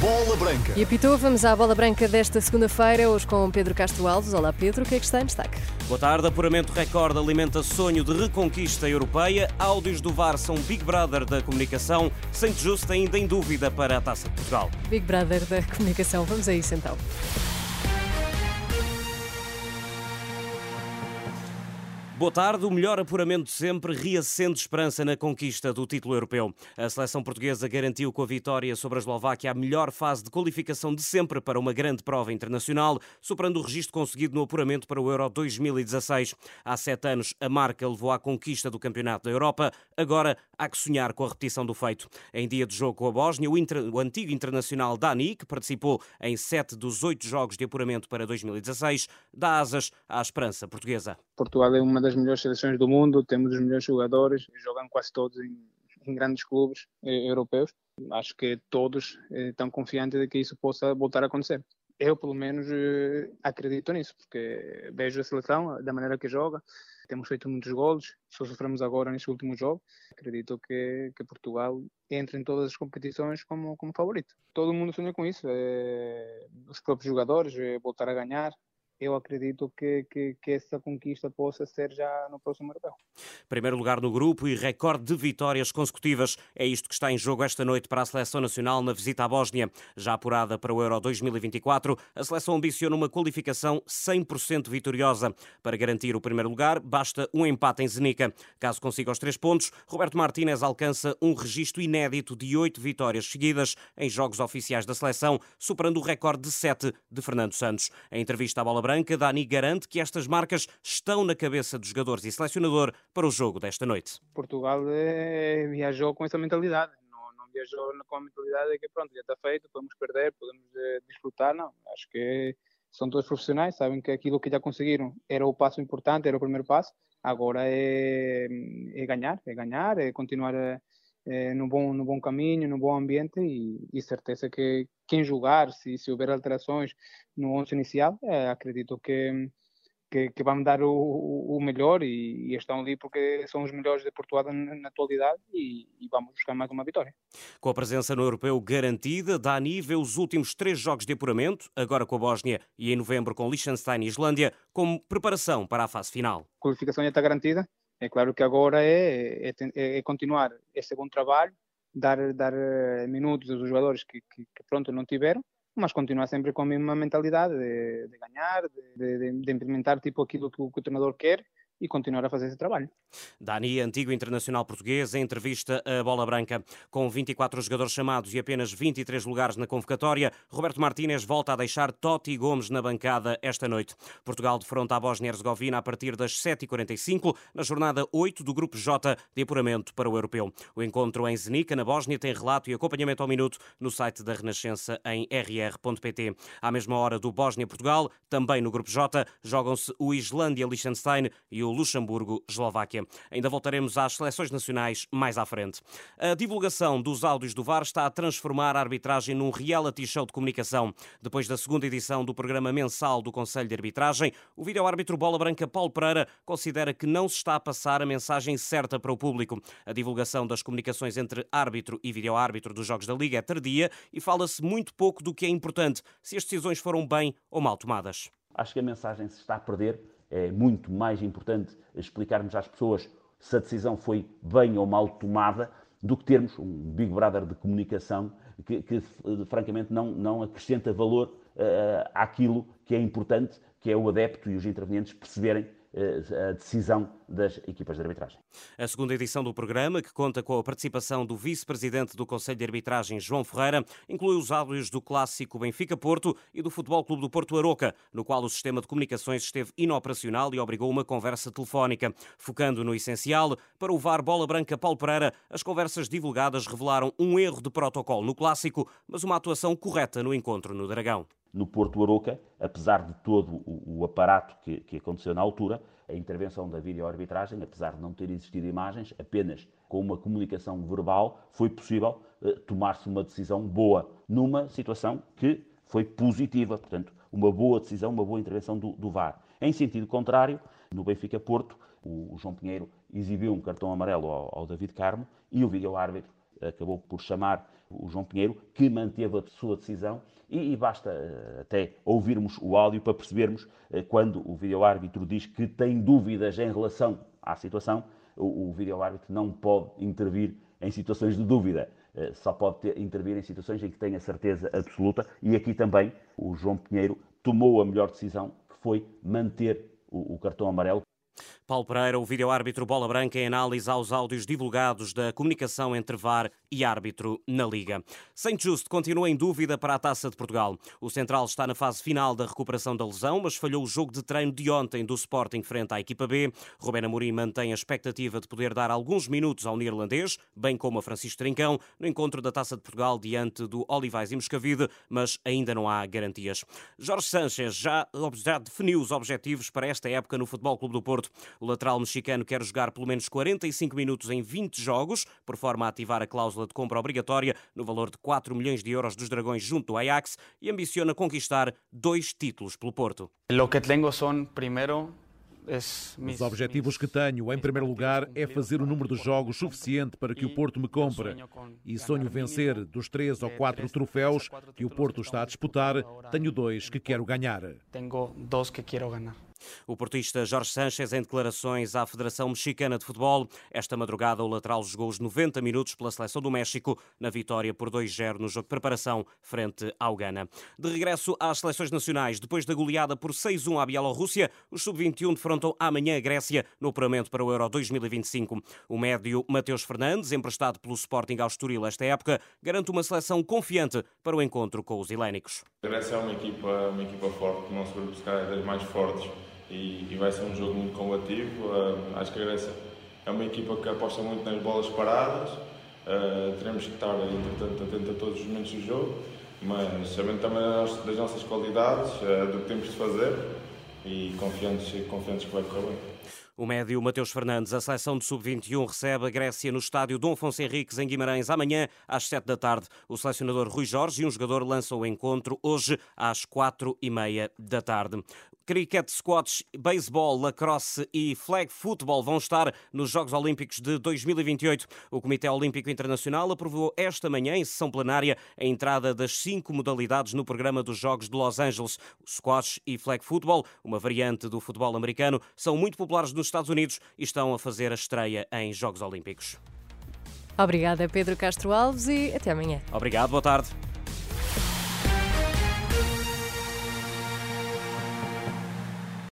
Bola Branca. E apitou, vamos à bola branca desta segunda-feira, hoje com Pedro Castro Alves. Olá Pedro, o que é que está em destaque? Boa tarde, apuramento recorde alimenta sonho de reconquista europeia. Áudios do VAR são Big Brother da comunicação. Saint Just ainda em dúvida para a Taça de Portugal. Big Brother da comunicação, vamos a isso então. Boa tarde. O melhor apuramento de sempre reacende esperança na conquista do título europeu. A seleção portuguesa garantiu com a vitória sobre a Eslováquia a melhor fase de qualificação de sempre para uma grande prova internacional, superando o registro conseguido no apuramento para o Euro 2016. Há sete anos, a marca levou à conquista do Campeonato da Europa. Agora, há que sonhar com a repetição do feito. Em dia de jogo com a Bósnia, o, inter... o antigo internacional Dani, que participou em sete dos oito jogos de apuramento para 2016, dá asas à esperança portuguesa. Portugal é uma das melhores seleções do mundo, temos os melhores jogadores, jogam quase todos em, em grandes clubes eh, europeus. Acho que todos eh, estão confiantes de que isso possa voltar a acontecer. Eu, pelo menos, eh, acredito nisso, porque vejo a seleção da maneira que joga, temos feito muitos golos, só sofremos agora neste último jogo. Acredito que, que Portugal entre em todas as competições como, como favorito. Todo mundo sonha com isso, é, os próprios jogadores, é voltar a ganhar, eu acredito que, que, que, essa conquista possa ser já no próximo europeu. Primeiro lugar no grupo e recorde de vitórias consecutivas. É isto que está em jogo esta noite para a seleção nacional na visita à Bósnia. Já apurada para o Euro 2024, a seleção ambiciona uma qualificação 100% vitoriosa. Para garantir o primeiro lugar, basta um empate em Zenica. Caso consiga os três pontos, Roberto Martínez alcança um registro inédito de oito vitórias seguidas em jogos oficiais da seleção, superando o recorde de sete de Fernando Santos. Em entrevista à bola branca, Dani garante que estas marcas estão na cabeça dos jogadores e selecionador para o jogo desta noite. Portugal é, viajou com essa mentalidade. Viajou com a mentalidade de que pronto, já está feito, podemos perder, podemos é, disfrutar. Não, acho que são todos profissionais, sabem que aquilo que já conseguiram era o passo importante, era o primeiro passo. Agora é, é ganhar, é ganhar, é continuar a, é, no, bom, no bom caminho, no bom ambiente e, e certeza que quem julgar, se, se houver alterações no 11 inicial, é, acredito que, que, que vão dar o, o melhor e, e, estão ali porque são os melhores de Portugal na, na atualidade e, e, vamos buscar mais uma vitória. Com a presença no Europeu garantida, Dani vê os últimos três jogos de apuramento, agora com a Bósnia e em novembro com Liechtenstein e Islândia, como preparação para a fase final. A qualificação já está garantida, é claro que agora é, é, é continuar. Esse bom trabalho, dar, dar eh, minutos aos jogadores que, que, que, pronto não tiveram, mas continuar sempre com a mesma mentalidade de, de ganhar, de, de, de, implementar tipo aquilo que o, que o treinador quer e continuar a fazer esse trabalho. Dani, antigo internacional português, em entrevista à Bola Branca. Com 24 jogadores chamados e apenas 23 lugares na convocatória, Roberto Martínez volta a deixar Totti Gomes na bancada esta noite. Portugal defronta a Bósnia-Herzegovina a partir das 7h45, na jornada 8 do Grupo J de apuramento para o Europeu. O encontro em Zenica, na Bósnia, tem relato e acompanhamento ao minuto no site da Renascença em rr.pt. À mesma hora do Bósnia-Portugal, também no Grupo J, jogam-se o Islândia-Liechtenstein e o o Luxemburgo-Eslováquia. Ainda voltaremos às seleções nacionais mais à frente. A divulgação dos áudios do VAR está a transformar a arbitragem num reality show de comunicação. Depois da segunda edição do programa mensal do Conselho de Arbitragem, o vídeo-árbitro Bola Branca Paulo Pereira considera que não se está a passar a mensagem certa para o público. A divulgação das comunicações entre árbitro e vídeo-árbitro dos Jogos da Liga é tardia e fala-se muito pouco do que é importante, se as decisões foram bem ou mal tomadas. Acho que a mensagem se está a perder é muito mais importante explicarmos às pessoas se a decisão foi bem ou mal tomada do que termos um Big Brother de comunicação que, que francamente, não, não acrescenta valor uh, àquilo que é importante, que é o adepto e os intervenientes perceberem eh, a decisão das equipas de arbitragem. A segunda edição do programa, que conta com a participação do vice-presidente do Conselho de Arbitragem, João Ferreira, inclui os áudios do clássico Benfica-Porto e do Futebol Clube do Porto Aroca, no qual o sistema de comunicações esteve inoperacional e obrigou uma conversa telefónica. Focando no essencial, para o VAR Bola Branca Paulo Pereira, as conversas divulgadas revelaram um erro de protocolo no clássico, mas uma atuação correta no encontro no Dragão no Porto Aroca, apesar de todo o, aparato que, aconteceu na altura, a intervenção da videoarbitragem, apesar de não ter existido imagens, apenas com uma comunicação verbal, foi possível eh, tomar-se uma decisão boa, numa situação que foi positiva, portanto, uma boa decisão, uma boa intervenção do, do VAR. Em sentido contrário, no Benfica-Porto, o, o, João Pinheiro exibiu um cartão amarelo ao, ao David Carmo e o vídeo-árbitro acabou por chamar o João Pinheiro, que manteve a sua decisão e, e, basta uh, até ouvirmos o áudio para percebermos uh, quando o vídeo-árbitro diz que tem dúvidas em relação à situação, o, o vídeo-árbitro não pode intervir em situações de dúvida. Uh, só pode ter, intervir em situações em que tenha certeza absoluta. E aqui também o João Pinheiro tomou a melhor decisão, que foi manter o, o cartão amarelo Paulo Pereira, o vídeo-árbitro Bola Branca em análise aos áudios divulgados da comunicação entre VAR e árbitro na Liga. Saint Just continua em dúvida para a Taça de Portugal. O Central está na fase final da recuperação da lesão, mas falhou o jogo de treino de ontem do Sporting frente à equipa B. Rubén Amorim mantém a expectativa de poder dar alguns minutos ao neerlandês, bem como a Francisco Trincão, no encontro da Taça de Portugal diante do Olivais e Moscavide, mas ainda não há garantias. Jorge Sanchez já, já definiu os objetivos para esta época no Futebol Clube do Porto. O lateral mexicano quer jogar pelo menos 45 minutos em 20 jogos, por forma a ativar a cláusula de compra obrigatória no valor de 4 milhões de euros dos Dragões junto ao Ajax e ambiciona conquistar dois títulos pelo Porto. Lo que tenho son, primeiro, os objetivos que tenho, em primeiro lugar, é fazer o número de jogos suficiente para que o Porto me compre. E sonho vencer dos três ou quatro troféus que o Porto está a disputar, tenho dois que quero ganhar. Tenho dois que quero ganhar. O portista Jorge Sanchez em declarações à Federação Mexicana de Futebol. Esta madrugada o lateral jogou os 90 minutos pela seleção do México na vitória por 2-0 no jogo de preparação frente ao Ghana. De regresso às seleções nacionais, depois da goleada por 6-1 à Bielorrússia, os sub-21 defrontam amanhã a Grécia no operamento para o Euro 2025. O médio Mateus Fernandes, emprestado pelo Sporting ao Estoril esta época, garante uma seleção confiante para o encontro com os helénicos. A Grécia é uma equipa, uma equipa forte, não se se é das mais fortes e, e vai ser um jogo muito combativo. Uh, acho que a Grécia é uma equipa que aposta muito nas bolas paradas. Uh, teremos que estar, entretanto, atentos a todos os momentos do jogo, mas sabendo também das nossas qualidades, uh, do que temos de fazer e confiantes, confiantes que vai correr bem. O médio Mateus Fernandes, a seleção de sub-21 recebe a Grécia no estádio Dom Afonso Henriques, em Guimarães, amanhã às 7 da tarde. O selecionador Rui Jorge e um jogador lançam o encontro hoje às 4 e meia da tarde. Cricket, squash, beisebol, lacrosse e flag football vão estar nos Jogos Olímpicos de 2028. O Comitê Olímpico Internacional aprovou esta manhã, em sessão plenária, a entrada das cinco modalidades no programa dos Jogos de Los Angeles. O squash e flag football, uma variante do futebol americano, são muito populares nos Estados Unidos e estão a fazer a estreia em Jogos Olímpicos. Obrigada, Pedro Castro Alves, e até amanhã. Obrigado, boa tarde.